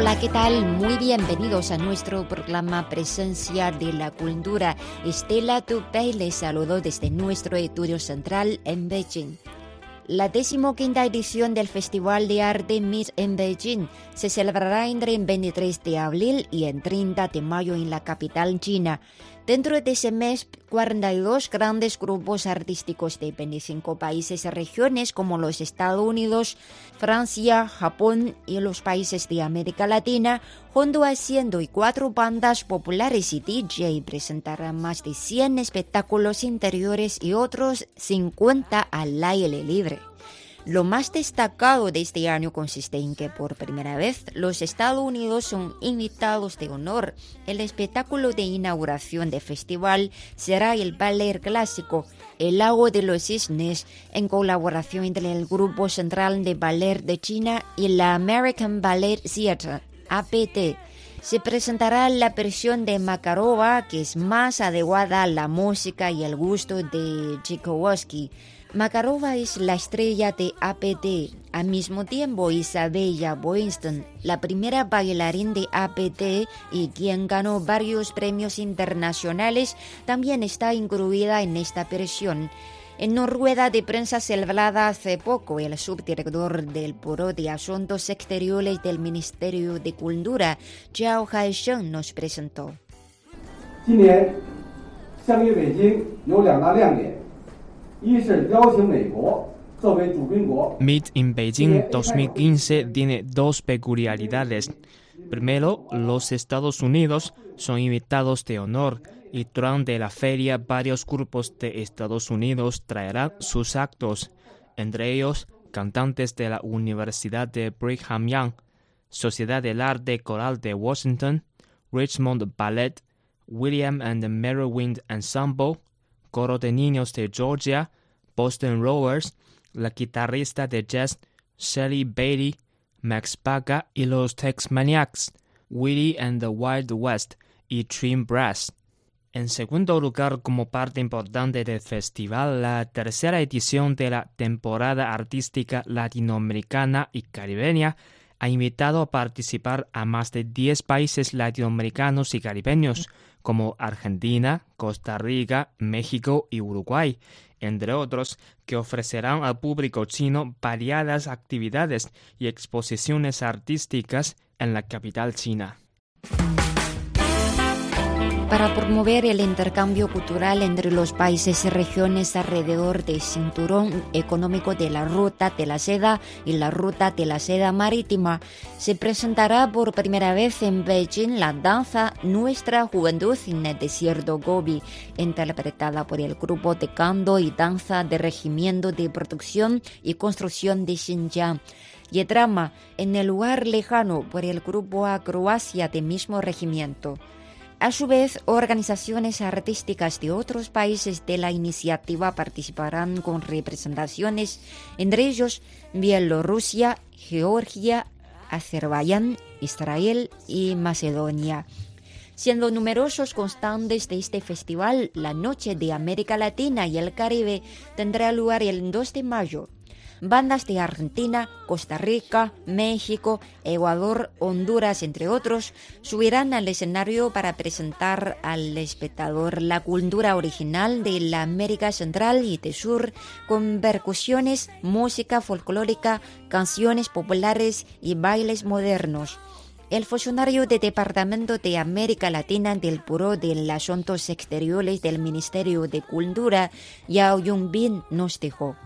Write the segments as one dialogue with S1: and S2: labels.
S1: Hola, ¿qué tal? Muy bienvenidos a nuestro programa Presencia de la Cultura. Estela Tupey les saludo desde nuestro estudio central en Beijing. La decimoquinta edición del Festival de Arte Miss en Beijing se celebrará entre el 23 de abril y el 30 de mayo en la capital china. Dentro de ese mes, 42 grandes grupos artísticos de 25 países y regiones como los Estados Unidos, Francia, Japón y los países de América Latina, junto a 104 bandas populares y DJ, presentarán más de 100 espectáculos interiores y otros 50 al aire libre. Lo más destacado de este año consiste en que por primera vez los Estados Unidos son invitados de honor. El espectáculo de inauguración del festival será el ballet clásico El lago de los cisnes en colaboración entre el Grupo Central de Ballet de China y la American Ballet Theatre, APT. Se presentará la versión de Makarova, que es más adecuada a la música y el gusto de Tchaikovsky. Makarova es la estrella de APT. Al mismo tiempo, Isabella Boylston, la primera bailarín de APT y quien ganó varios premios internacionales, también está incluida en esta versión. En una rueda de prensa celebrada hace poco, el subdirector del Buró de Asuntos Exteriores del Ministerio de Cultura, Zhao Haisheng, nos presentó.
S2: 一是邀请美国作为主宾国，
S3: Meet in Beijing 2015 tiene dos peculiaridades. Primero, los Estados Unidos son invitados de honor y durante la feria varios grupos de Estados Unidos traerán sus actos, entre ellos cantantes de la Universidad de Brigham Young, Sociedad del Arte Coral de Washington, Richmond Ballet, William and Mary Wind Ensemble, Coro de Niños de Georgia, Boston Rovers, la guitarrista de jazz Shelley Bailey, Max Baga y los Tex Maniacs, Willie and the Wild West y Trim Brass. En segundo lugar, como parte importante del festival, la tercera edición de la temporada artística latinoamericana y caribeña ha invitado a participar a más de 10 países latinoamericanos y caribeños, como Argentina, Costa Rica, México y Uruguay, entre otros, que ofrecerán al público chino variadas actividades y exposiciones artísticas en la capital china.
S1: Para promover el intercambio cultural entre los países y regiones alrededor del cinturón económico de la Ruta de la Seda y la Ruta de la Seda Marítima, se presentará por primera vez en Beijing la danza Nuestra Juventud en el Desierto Gobi, interpretada por el grupo de canto y danza de Regimiento de Producción y Construcción de Xinjiang y drama en el lugar lejano por el grupo a Croacia del mismo regimiento. A su vez, organizaciones artísticas de otros países de la iniciativa participarán con representaciones, entre ellos Bielorrusia, Georgia, Azerbaiyán, Israel y Macedonia. Siendo numerosos constantes de este festival, la Noche de América Latina y el Caribe tendrá lugar el 2 de mayo. Bandas de Argentina, Costa Rica, México, Ecuador, Honduras, entre otros, subirán al escenario para presentar al espectador la cultura original de la América Central y del Sur, con percusiones, música folclórica, canciones populares y bailes modernos. el funcionario del Departamento de América Latina del Buró de Asuntos Exteriores del Ministerio de Cultura, Yao Yongbin, nos dijo.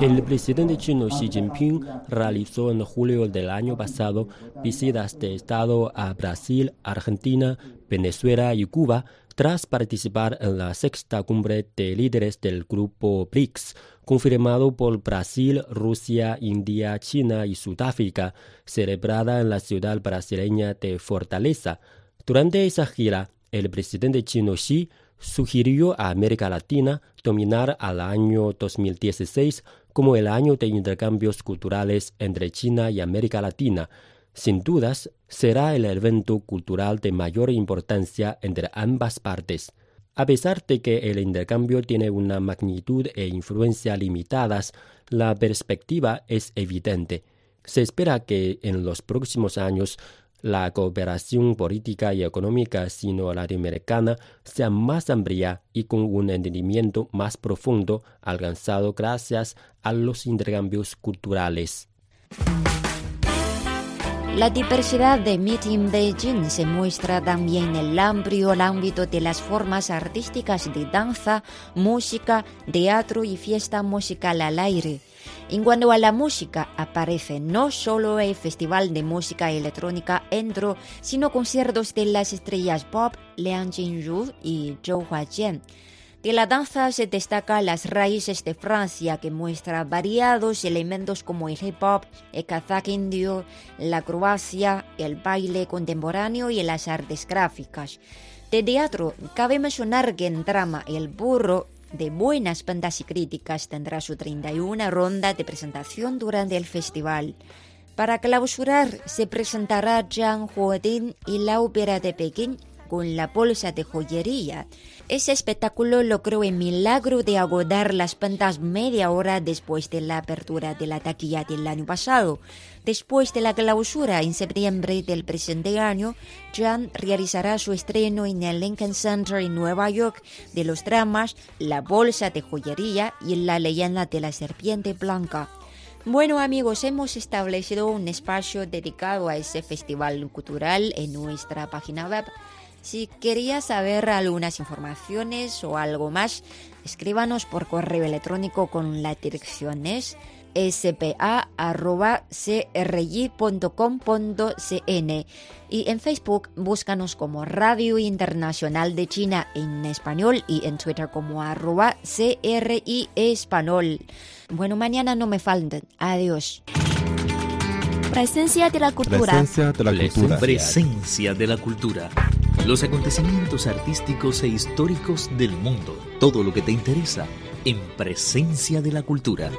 S4: El presidente chino Xi Jinping realizó en julio del año pasado visitas de Estado a Brasil, Argentina, Venezuela y Cuba tras participar en la sexta cumbre de líderes del grupo BRICS, confirmado por Brasil, Rusia, India, China y Sudáfrica, celebrada en la ciudad brasileña de Fortaleza. Durante esa gira, el presidente chino Xi sugirió a América Latina dominar al año 2016 como el año de intercambios culturales entre China y América Latina. Sin dudas, será el evento cultural de mayor importancia entre ambas partes. A pesar de que el intercambio tiene una magnitud e influencia limitadas, la perspectiva es evidente. Se espera que en los próximos años la cooperación política y económica sino-latinoamericana sea más amplia y con un entendimiento más profundo alcanzado gracias a los intercambios culturales.
S1: La diversidad de Meeting Beijing se muestra también en el amplio ámbito de las formas artísticas de danza, música, teatro y fiesta musical al aire. En cuanto a la música, aparece no solo el Festival de Música Electrónica Endro, sino conciertos de las estrellas pop Liang Jinru y Zhou Huajian. De la danza se destaca las raíces de Francia, que muestra variados elementos como el hip hop, el kazak indio, la Croacia, el baile contemporáneo y las artes gráficas. De teatro, cabe mencionar que en drama El Burro de buenas bandas y críticas tendrá su 31 ronda de presentación durante el festival. Para clausurar se presentará Zhang Huodin y la ópera de Pekín con la bolsa de joyería. Ese espectáculo logró el milagro de agotar las ventas media hora después de la apertura de la taquilla del año pasado. Después de la clausura en septiembre del presente año, Jan realizará su estreno en el Lincoln Center en Nueva York de los dramas La Bolsa de Joyería y La Leyenda de la Serpiente Blanca. Bueno amigos, hemos establecido un espacio dedicado a ese festival cultural en nuestra página web si quería saber algunas informaciones o algo más, escríbanos por correo electrónico con las direcciones spa.crj.com.cn y en Facebook búscanos como Radio Internacional de China en español y en Twitter como arroba CRI Español. Bueno, mañana no me falten. Adiós.
S5: Presencia de la cultura.
S6: Presencia de la cultura. Presencia de la cultura los acontecimientos artísticos e históricos del mundo, todo lo que te interesa en presencia de la cultura.